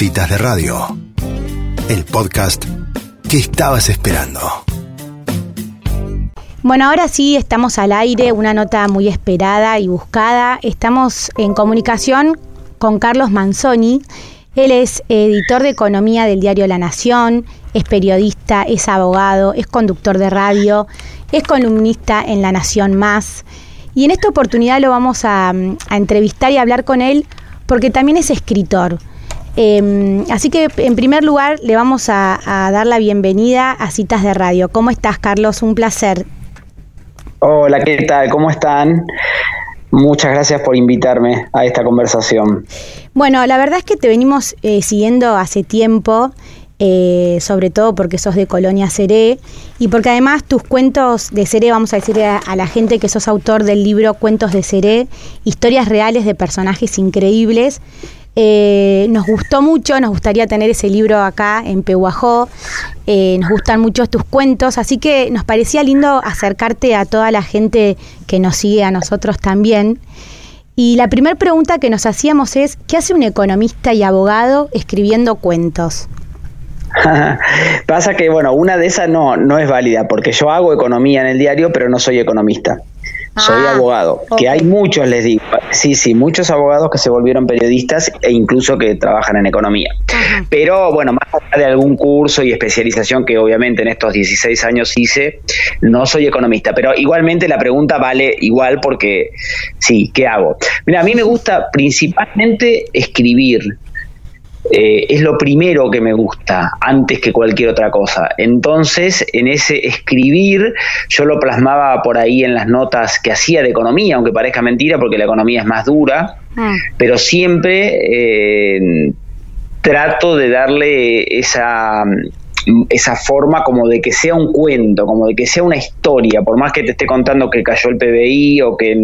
Citas de Radio, el podcast que estabas esperando. Bueno, ahora sí estamos al aire, una nota muy esperada y buscada. Estamos en comunicación con Carlos Manzoni. Él es editor de economía del diario La Nación, es periodista, es abogado, es conductor de radio, es columnista en La Nación Más. Y en esta oportunidad lo vamos a, entrevistar y hablar con él porque también es escritor. Em, así que en primer lugar le vamos a, a, dar la bienvenida a Citas de Radio. ¿Cómo estás, Carlos? Un placer. Hola, ¿qué tal? ¿Cómo están? Muchas gracias por invitarme a esta conversación. Bueno, la verdad es que te venimos eh, siguiendo hace tiempo, eh, sobre todo porque sos de Colonia Seré y porque además tus cuentos de Seré, vamos a decirle a, la gente que sos autor del libro Cuentos de Seré, historias reales de personajes increíbles, eh, nos gustó mucho, nos gustaría tener ese libro acá en Pehuajó, eh, nos gustan mucho tus cuentos, así que nos parecía lindo acercarte a toda la gente que nos sigue a nosotros también. Y la primera pregunta que nos hacíamos es, ¿qué hace un economista y abogado escribiendo cuentos? Pasa que, bueno, una de esas no, no es válida, porque yo hago economía en el diario, pero no soy economista soy ah, abogado, que hay muchos, les digo, sí, sí, muchos abogados que se volvieron periodistas e incluso que trabajan en economía. Pero bueno, más allá de algún curso y especialización que obviamente en estos 16 años hice, no soy economista, pero igualmente la pregunta vale igual porque sí, ¿qué hago? Mira, a mí me gusta principalmente escribir, eh, es lo primero que me gusta antes que cualquier otra cosa. Entonces, en ese escribir, yo lo plasmaba por ahí en las notas que hacía de economía, aunque parezca mentira porque la economía es más dura, ah. pero siempre eh, trato de darle esa esa forma como de que sea un cuento, como de que sea una historia, por más que te esté contando que cayó el PBI o que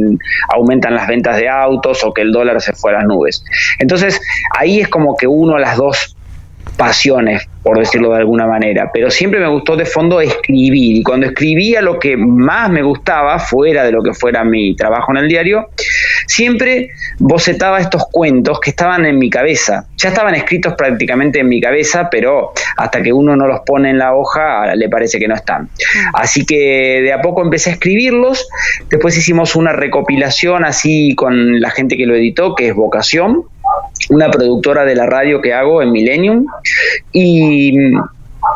aumentan las ventas de autos o que el dólar se fue a las nubes. Entonces, ahí es como que uno las dos pasiones, por decirlo de alguna manera, pero siempre me gustó de fondo escribir y cuando escribía lo que más me gustaba, fuera de lo que fuera mi trabajo en el diario, siempre bocetaba estos cuentos que estaban en mi cabeza, ya estaban escritos prácticamente en mi cabeza, pero hasta que uno no los pone en la hoja le parece que no están. Así que de a poco empecé a escribirlos, después hicimos una recopilación así con la gente que lo editó, que es Vocación, una productora de la radio que hago en Millennium. Y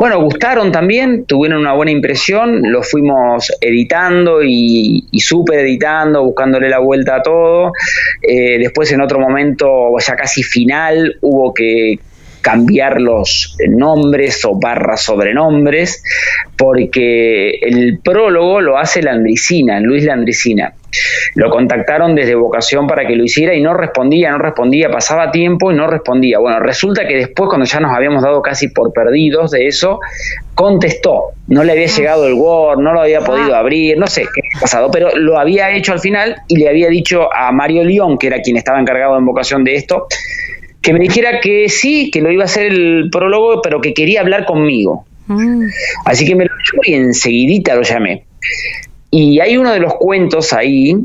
bueno, gustaron también, tuvieron una buena impresión, lo fuimos editando y, y súper editando, buscándole la vuelta a todo. Eh, después en otro momento, ya casi final, hubo que cambiar los nombres o barras sobrenombres, porque el prólogo lo hace Landricina, Luis Landricina. Lo contactaron desde vocación para que lo hiciera y no respondía, no respondía, pasaba tiempo y no respondía. Bueno, resulta que después, cuando ya nos habíamos dado casi por perdidos de eso, contestó. No le había ah. llegado el Word, no lo había podido ah. abrir, no sé qué ha pasado, pero lo había hecho al final y le había dicho a Mario León, que era quien estaba encargado en vocación de esto, que me dijera que sí, que lo iba a hacer el prólogo, pero que quería hablar conmigo. Mm. Así que me lo llamó y enseguidita lo llamé. Y hay uno de los cuentos ahí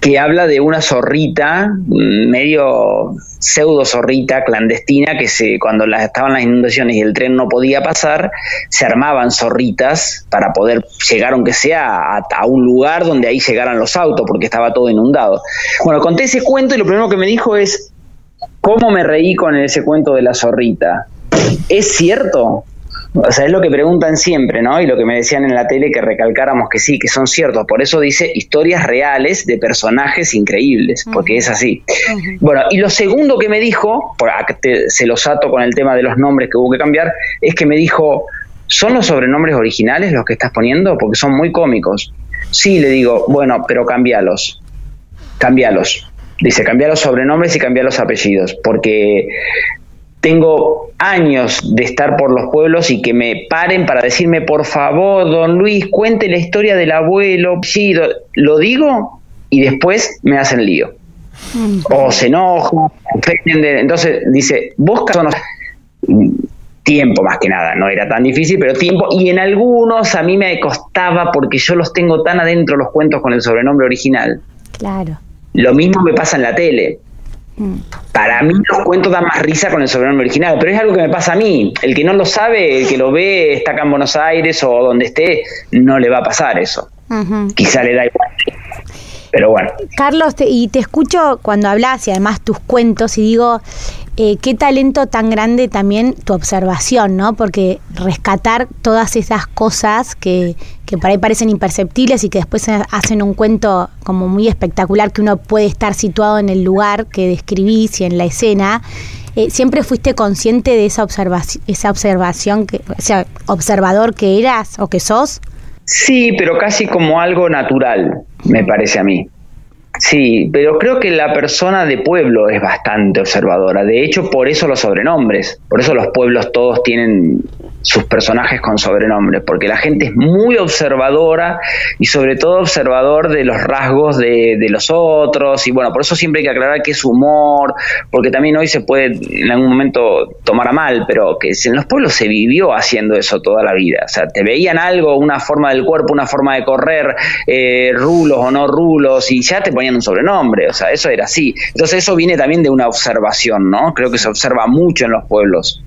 que habla de una zorrita, medio pseudo zorrita clandestina, que se, cuando estaban las inundaciones y el tren no podía pasar, se armaban zorritas para poder llegar, aunque sea, a, un lugar donde ahí llegaran los autos, porque estaba todo inundado. Bueno, conté ese cuento y lo primero que me dijo es, ¿cómo me reí con ese cuento de la zorrita? ¿Es cierto? O sea, es lo que preguntan siempre, ¿no? Y lo que me decían en la tele que recalcáramos que sí, que son ciertos. Por eso dice historias reales de personajes increíbles, porque es así. Bueno, y lo segundo que me dijo, por se los ato con el tema de los nombres que hubo que cambiar, es que me dijo, ¿son los sobrenombres originales los que estás poniendo? Porque son muy cómicos. Sí, le digo, bueno, pero cambialos. Cambialos. Dice, cambia los sobrenombres y cambia los apellidos, porque tengo años de estar por los pueblos y que me paren para decirme, por favor, don Luis, cuente la historia del abuelo. Sí, lo, digo y después me hacen lío. O se enojan. Entonces dice, busca tiempo más que nada, no era tan difícil, pero tiempo. Y en algunos a mí me costaba porque yo los tengo tan adentro los cuentos con el sobrenombre original. Claro. Lo mismo me pasa en la tele Mm. Para mí los cuentos dan más risa con el sobrenombre original, pero es algo que me pasa a mí. El que no lo sabe, el que lo ve, está acá en Buenos Aires o donde esté, no le va a pasar eso. Quizá le da igual. Pero bueno. Carlos, y te escucho cuando hablas y además tus cuentos y digo, eh, qué talento tan grande también tu observación, ¿no? Porque rescatar todas esas cosas que, que por ahí parecen imperceptibles y que después hacen un cuento como muy espectacular que uno puede estar situado en el lugar que describís y en la escena. Eh, ¿Siempre fuiste consciente de esa observación, esa observación, que, o sea, observador que eras o que sos? Sí, pero casi como algo natural, me parece a mí. Sí, pero creo que la persona de pueblo es bastante observadora. De hecho, por eso los sobrenombres. Por eso los pueblos todos tienen sus personajes con sobrenombres, porque la gente es muy observadora y sobre todo observador de los rasgos de, los otros y bueno, por eso siempre hay que aclarar que es humor, porque también hoy se puede en algún momento tomar a mal, pero que en los pueblos se vivió haciendo eso toda la vida, o sea, te veían algo, una forma del cuerpo, una forma de correr, eh, rulos o no rulos y ya te ponían un sobrenombre, o sea, eso era así. Entonces eso viene también de una observación, ¿no? Creo que se observa mucho en los pueblos.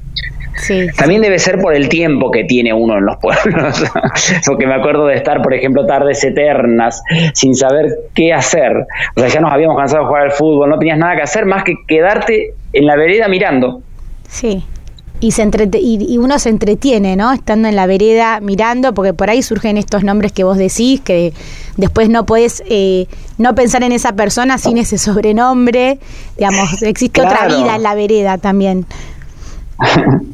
También debe ser por el tiempo que tiene uno en los pueblos, porque me acuerdo de estar, por ejemplo, tardes eternas sin saber qué hacer. O sea, ya nos habíamos cansado de jugar al fútbol, no tenías nada que hacer más que quedarte en la vereda mirando. Sí. Y, se y, uno se entretiene, ¿no? Estando en la vereda mirando, porque por ahí surgen estos nombres que vos decís, que después no puedes eh, no pensar en esa persona sin ese sobrenombre. Digamos, existe otra vida en la vereda también.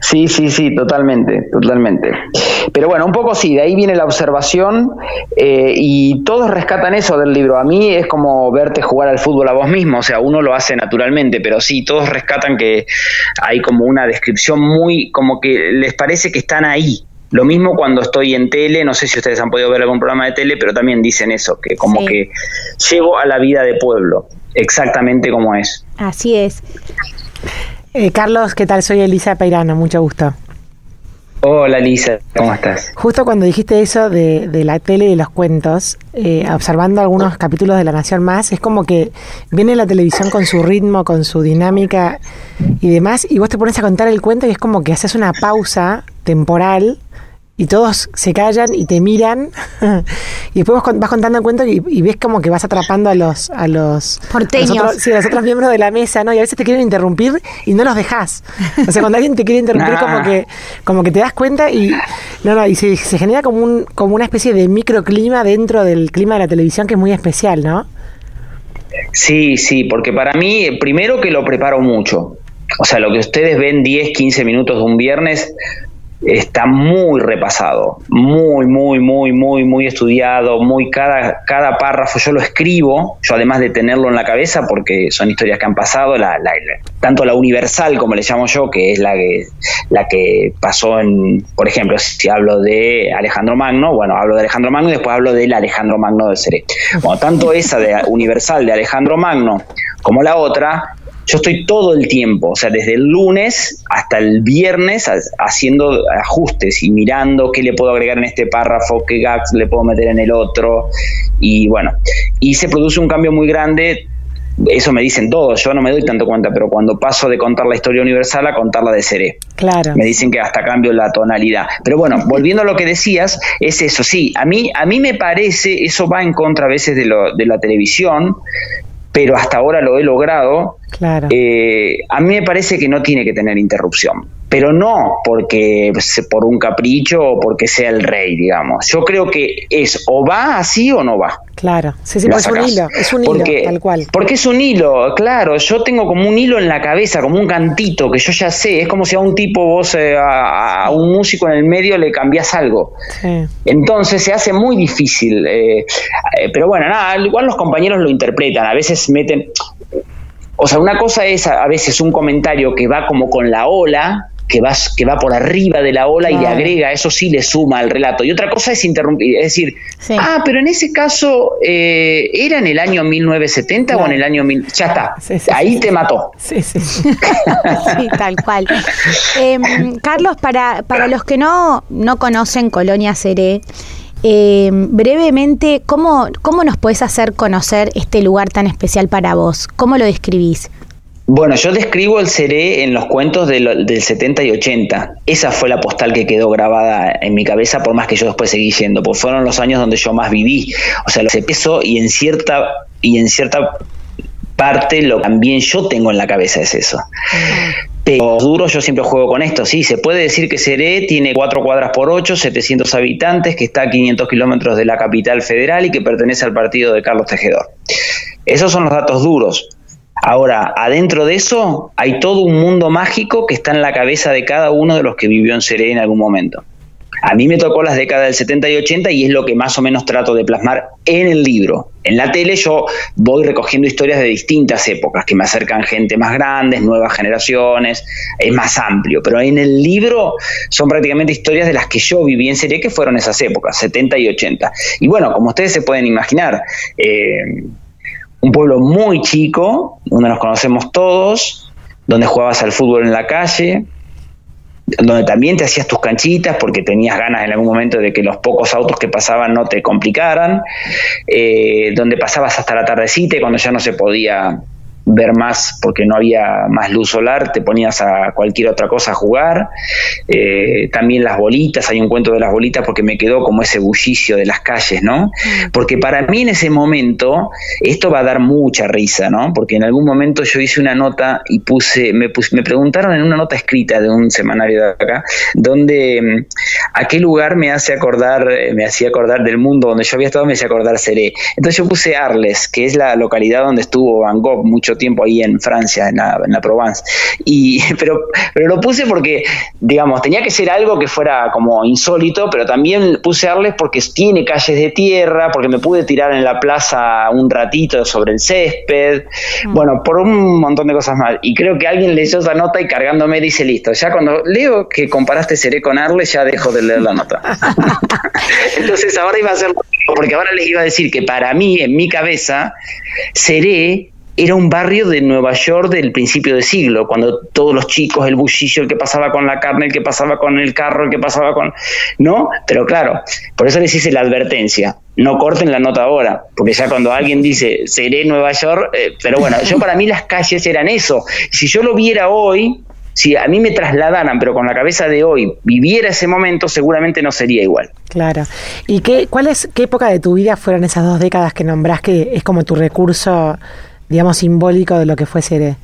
Sí, sí, sí, totalmente, totalmente. Pero bueno, un poco sí, de ahí viene la observación eh, y todos rescatan eso del libro. A mí es como verte jugar al fútbol a vos mismo, o sea, uno lo hace naturalmente, pero sí, todos rescatan que hay como una descripción muy, como que les parece que están ahí. Lo mismo cuando estoy en tele, no sé si ustedes han podido ver algún programa de tele, pero también dicen eso, que como que llevo a la vida de pueblo, exactamente como es. Así es. Eh, Carlos, ¿qué tal? Soy Elisa Peirano, mucho gusto. Hola Elisa, ¿cómo estás? Justo cuando dijiste eso de, la tele y de los cuentos, eh, observando algunos capítulos de La Nación Más, es como que viene la televisión con su ritmo, con su dinámica y demás, y vos te pones a contar el cuento y es como que haces una pausa temporal y todos se callan y te miran y después vas contando el cuento y, ves como que vas atrapando a los a los porteños. a los, otros, sí, a los otros miembros de la mesa no y a veces te quieren interrumpir y no los dejas o sea cuando alguien te quiere interrumpir como que como que te das cuenta y no no y se, se genera como un como una especie de microclima dentro del clima de la televisión que es muy especial no sí sí porque para mí primero que lo preparo mucho. O sea, lo que ustedes ven 10, 15 minutos de un viernes, está muy repasado, muy, muy, muy, muy, muy estudiado, muy cada, cada párrafo yo lo escribo, yo además de tenerlo en la cabeza, porque son historias que han pasado, la, tanto la universal como le llamo yo, que es la que, la que pasó en, por ejemplo, si hablo de Alejandro Magno, bueno, hablo de Alejandro Magno y después hablo del Alejandro Magno del Seré. Bueno, tanto esa de universal de Alejandro Magno como la otra, yo estoy todo el tiempo, o sea, desde el lunes hasta el viernes haciendo ajustes y mirando qué le puedo agregar en este párrafo, qué gags le puedo meter en el otro. Y bueno, y se produce un cambio muy grande. Eso me dicen todos, yo no me doy tanto cuenta, pero cuando paso de contar la historia universal a contarla de seré. Claro. Me dicen que hasta cambio la tonalidad. Pero bueno, volviendo a lo que decías, es eso, sí, a mí, a mí me parece, eso va en contra a veces de, lo, de la televisión, pero hasta ahora lo he logrado. Claro. Eh, a mí me parece que no tiene que tener interrupción, pero no porque por un capricho o porque sea el rey, digamos. Yo creo que es o va así o no va. Claro, sí, sí, es un hilo, es un hilo, tal cual. Porque es un hilo, claro, yo tengo como un hilo en la cabeza, como un cantito que yo ya sé, es como si a un tipo vos, eh, a, un músico en el medio le cambias algo. Entonces se hace muy difícil, eh, pero bueno, nada, igual los compañeros lo interpretan, a veces meten, o sea, una cosa es a veces un comentario que va como con la ola, que va, que va por arriba de la ola y le agrega, eso sí le suma al relato. Y otra cosa es interrumpir, es decir, ah, pero en ese caso, eh, ¿era en el año 1970 o en el año... Mil... Ya está, ahí te mató. Sí, sí. sí, tal cual. Em, Carlos, para, para los que no, no conocen Colonia Seré, Eh, brevemente, ¿cómo, ¿cómo nos puedes hacer conocer este lugar tan especial para vos? ¿Cómo lo describís? Bueno, yo describo el Seré en los cuentos del, 70 y 80. Esa fue la postal que quedó grabada en mi cabeza, por más que yo después seguí yendo, porque fueron los años donde yo más viví. O sea, lo peso y en cierta y en cierta parte lo que también yo tengo en la cabeza es eso. Pero duro yo siempre juego con esto, sí, se puede decir que Seré tiene 4 cuadras por 8, 700 habitantes, que está a 500 kilómetros de la capital federal y que pertenece al partido de Carlos Tejedor. Esos son los datos duros. Ahora, adentro de eso hay todo un mundo mágico que está en la cabeza de cada uno de los que vivió en Seré en algún momento. A mí me tocó las décadas del 70 y 80 y es lo que más o menos trato de plasmar en el libro. En la tele yo voy recogiendo historias de distintas épocas que me acercan gente más grande, nuevas generaciones, es más amplio, pero en el libro son prácticamente historias de las que yo viví en serie que fueron esas épocas, 70 y 80. Y bueno, como ustedes se pueden imaginar, eh, un pueblo muy chico, donde nos conocemos todos, donde jugabas al fútbol en la calle, donde también te hacías tus canchitas porque tenías ganas en algún momento de que los pocos autos que pasaban no te complicaran, eh, donde pasabas hasta la tardecita y cuando ya no se podía ver más porque no había más luz solar, te ponías a cualquier otra cosa a jugar. Eh, también las bolitas, hay un cuento de las bolitas porque me quedó como ese bullicio de las calles, ¿no? Mm. Porque para mí en ese momento esto va a dar mucha risa, ¿no? Porque en algún momento yo hice una nota y puse, me, me preguntaron en una nota escrita de un semanario de acá, donde mm, a qué lugar me hace acordar, eh, me hacía acordar del mundo donde yo había estado, me hacía acordar Seré. Entonces yo puse Arles, que es la localidad donde estuvo Van Gogh mucho tiempo ahí en Francia, en la, en la Provence. Y, pero, pero lo puse porque, digamos, tenía que ser algo que fuera como insólito, pero también puse Arles porque tiene calles de tierra, porque me pude tirar en la plaza un ratito sobre el césped, mm. bueno, por un montón de cosas más. Y creo que alguien leyó esa nota y cargándome dice, listo, ya cuando leo que comparaste Seré con Arles, ya dejo de leer la nota. Entonces ahora iba a ser, porque ahora les iba a decir que para mí, en mi cabeza, Seré era un barrio de Nueva York del principio de siglo, cuando todos los chicos, el bullicio, el que pasaba con la carne, el que pasaba con el carro, el que pasaba con... ¿No? Pero claro, por eso les hice la advertencia, no corten la nota ahora, porque ya cuando alguien dice, seré Nueva York, eh, pero bueno, yo para mí las calles eran eso. Si yo lo viera hoy, si a mí me trasladaran, pero con la cabeza de hoy, viviera ese momento, seguramente no sería igual. Claro. ¿Y qué, cuál es, qué época de tu vida fueron esas dos décadas que nombrás que es como tu recurso digamos, simbólico de lo que fue Seré.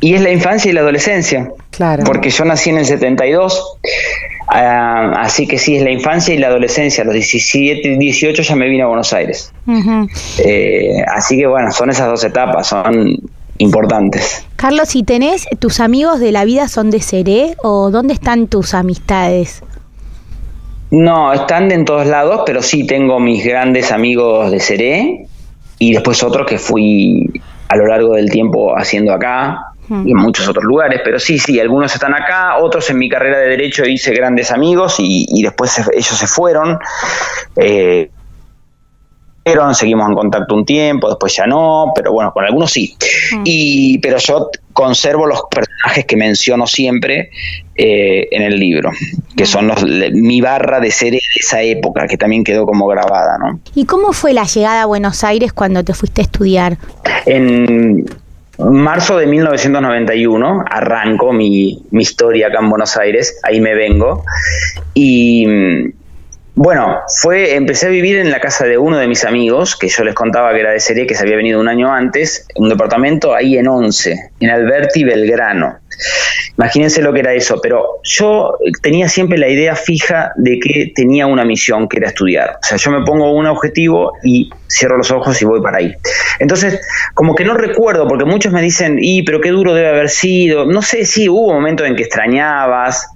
Y es la infancia y la adolescencia. Claro. Porque yo nací en el 72, ah, así que sí, es la infancia y la adolescencia. A los 17, 18 ya me vine a Buenos Aires. Eh, así que bueno, son esas dos etapas, son importantes. Carlos, si tenés, tus amigos de la vida son de Seré o dónde están tus amistades? No, están de en todos lados, pero sí tengo mis grandes amigos de Seré y después otros que fui a lo largo del tiempo haciendo acá y en muchos otros lugares, pero sí, sí, algunos están acá, otros en mi carrera de derecho hice grandes amigos y, después ellos se fueron. Eh, seguimos en contacto un tiempo, después ya no, pero bueno, con algunos sí. Y, pero yo conservo los personajes que menciono siempre eh, en el libro, que son los, mi barra de serie de esa época, que también quedó como grabada. ¿no? ¿Y cómo fue la llegada a Buenos Aires cuando te fuiste a estudiar? En marzo de 1991 arranco mi, mi historia acá en Buenos Aires, ahí me vengo, y bueno, fue, empecé a vivir en la casa de uno de mis amigos, que yo les contaba que era de serie, que se había venido un año antes, un departamento ahí en Once, en Alberti Belgrano. Imagínense lo que era eso, pero yo tenía siempre la idea fija de que tenía una misión, que era estudiar. O sea, yo me pongo un objetivo y cierro los ojos y voy para ahí. Entonces, como que no recuerdo, porque muchos me dicen, y pero qué duro debe haber sido. No sé, sí, hubo momentos en que extrañabas,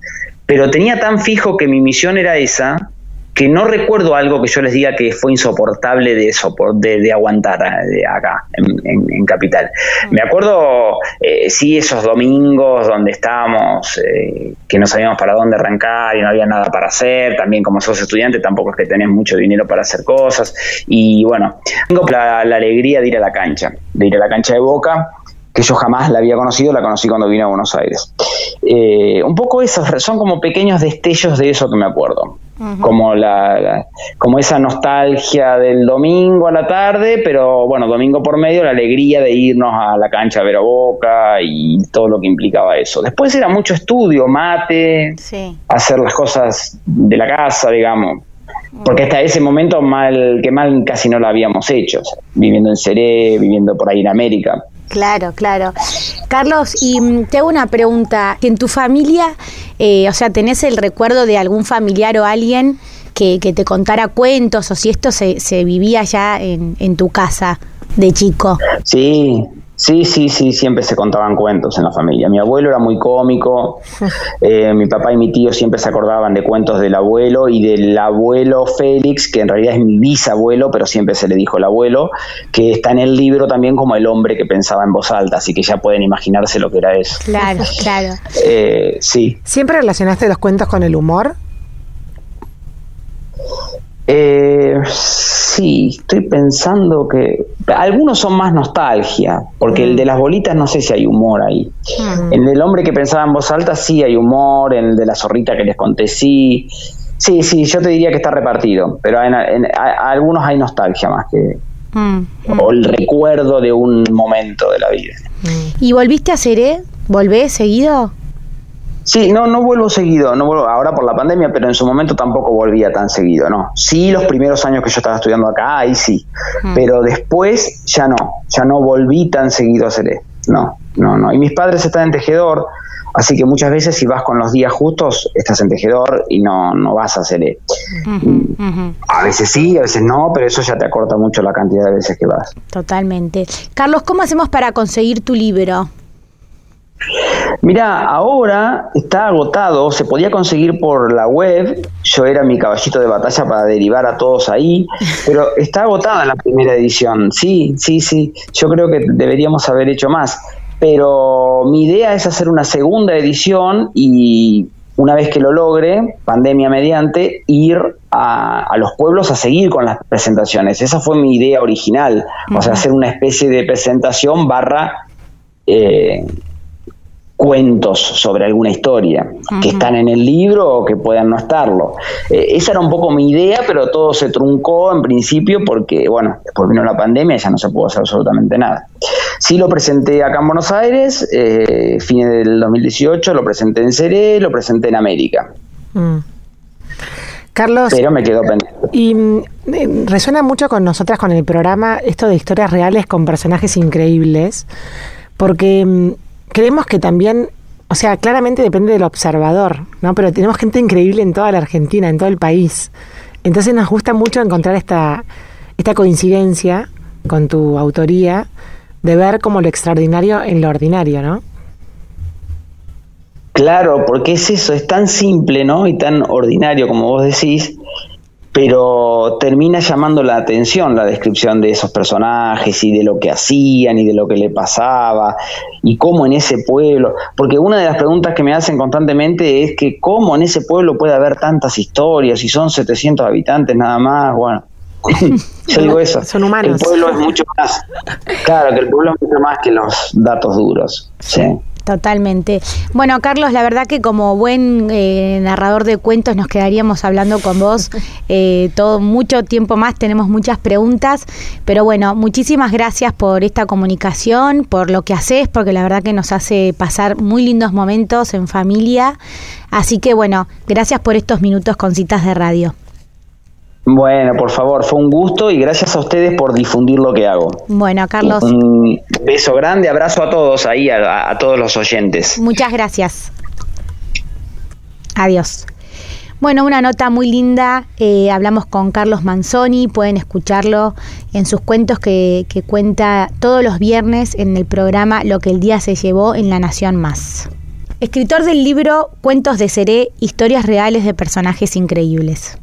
pero tenía tan fijo que mi misión era esa, que no recuerdo algo que yo les diga que fue insoportable de, de, de aguantar eh, acá, en, Capital. Me acuerdo, eh, sí, esos domingos donde estábamos, eh, que no sabíamos para dónde arrancar y no había nada para hacer, también como sos estudiante tampoco es que tenés mucho dinero para hacer cosas, y bueno, tengo la, la alegría de ir a la cancha, de ir a la cancha de Boca, que yo jamás la había conocido, la conocí cuando vine a Buenos Aires. Eh, un poco esos, son como pequeños destellos de eso que me acuerdo. Como la, como esa nostalgia del domingo a la tarde, pero bueno, domingo por medio, la alegría de irnos a la cancha a ver a Boca y todo lo que implicaba eso. Después era mucho estudio, mate, hacer las cosas de la casa, digamos porque hasta ese momento mal que mal casi no lo habíamos hecho, viviendo en Seré, viviendo por ahí en América. Claro, claro. Carlos, y mm, te hago una pregunta. ¿En tu familia, eh, o sea, tenés el recuerdo de algún familiar o alguien que, que te contara cuentos o si esto se, se vivía ya en, en tu casa de chico? Sí, Sí, sí, sí, siempre se contaban cuentos en la familia. Mi abuelo era muy cómico, eh, mi papá y mi tío siempre se acordaban de cuentos del abuelo y del abuelo Félix, que en realidad es mi bisabuelo, pero siempre se le dijo el abuelo, que está en el libro también como el hombre que pensaba en voz alta, así que ya pueden imaginarse lo que era eso. Claro, claro. Eh, sí. ¿Siempre relacionaste los cuentos con el humor? Eh, sí, estoy pensando que algunos son más nostalgia, porque el de las bolitas no sé si hay humor ahí. En El hombre que pensaba en voz alta sí hay humor, en el de la zorrita que les conté sí. Sí, sí, yo te diría que está repartido, pero en, algunos hay nostalgia más que... O el recuerdo de un momento de la vida. ¿Y volviste a Seré? ¿Volvés seguido? Sí, no, no vuelvo seguido, no vuelvo ahora por la pandemia, pero en su momento tampoco volvía tan seguido, ¿no? Sí, los primeros años que yo estaba estudiando acá, ahí sí, hmm. pero después ya no, ya no volví tan seguido a Seré, no, no, no. Y mis padres están en Tejedor, así que muchas veces si vas con los días justos, estás en Tejedor y no, no vas a Seré. A veces sí, a veces no, pero eso ya te acorta mucho la cantidad de veces que vas. Totalmente. Carlos, ¿cómo hacemos para conseguir tu libro? Mira, ahora está agotado, se podía conseguir por la web, yo era mi caballito de batalla para derivar a todos ahí, pero está agotada la primera edición, sí, sí, sí, yo creo que deberíamos haber hecho más, pero mi idea es hacer una segunda edición y una vez que lo logre, pandemia mediante, ir a, los pueblos a seguir con las presentaciones. Esa fue mi idea original, o sea, hacer una especie de presentación barra... Eh, cuentos sobre alguna historia que están en el libro o que puedan no estarlo. Eh, esa era un poco mi idea, pero todo se truncó en principio porque, bueno, después vino la pandemia y ya no se pudo hacer absolutamente nada. Sí lo presenté acá en Buenos Aires, eh, fines del 2018, lo presenté en Seré, lo presenté en América. Mm. Carlos. Pero me quedó pendiente. Y mm, eh, resuena mucho con nosotras, con el programa, esto de historias reales con personajes increíbles, porque mm, creemos que también, o sea, claramente depende del observador, ¿no? Pero tenemos gente increíble en toda la Argentina, en todo el país. Entonces nos gusta mucho encontrar esta, esta coincidencia con tu autoría de ver como lo extraordinario en lo ordinario, ¿no? Claro, porque es eso, es tan simple, ¿no? Y tan ordinario como vos decís, pero termina llamando la atención la descripción de esos personajes y de lo que hacían y de lo que le pasaba y cómo en ese pueblo, porque una de las preguntas que me hacen constantemente es que cómo en ese pueblo puede haber tantas historias y son 700 habitantes nada más, bueno. Yo digo eso. Son humanos. El pueblo es mucho más. Claro, que el pueblo es mucho más que los datos duros. Sí. Totalmente. Bueno, Carlos, la verdad que como buen eh, narrador de cuentos nos quedaríamos hablando con vos eh, todo mucho tiempo más. Tenemos muchas preguntas, pero bueno, muchísimas gracias por esta comunicación, por lo que haces, porque la verdad que nos hace pasar muy lindos momentos en familia. Así que bueno, gracias por estos minutos con citas de radio. Bueno, por favor, fue un gusto y gracias a ustedes por difundir lo que hago. Bueno, Carlos. Un beso grande, abrazo a todos ahí, a, todos los oyentes. Muchas gracias. Adiós. Bueno, una nota muy linda. Eh, hablamos con Carlos Manzoni. Pueden escucharlo en sus cuentos que, que cuenta todos los viernes en el programa Lo que el día se llevó en La Nación Más. Escritor del libro Cuentos de Seré, historias reales de personajes increíbles.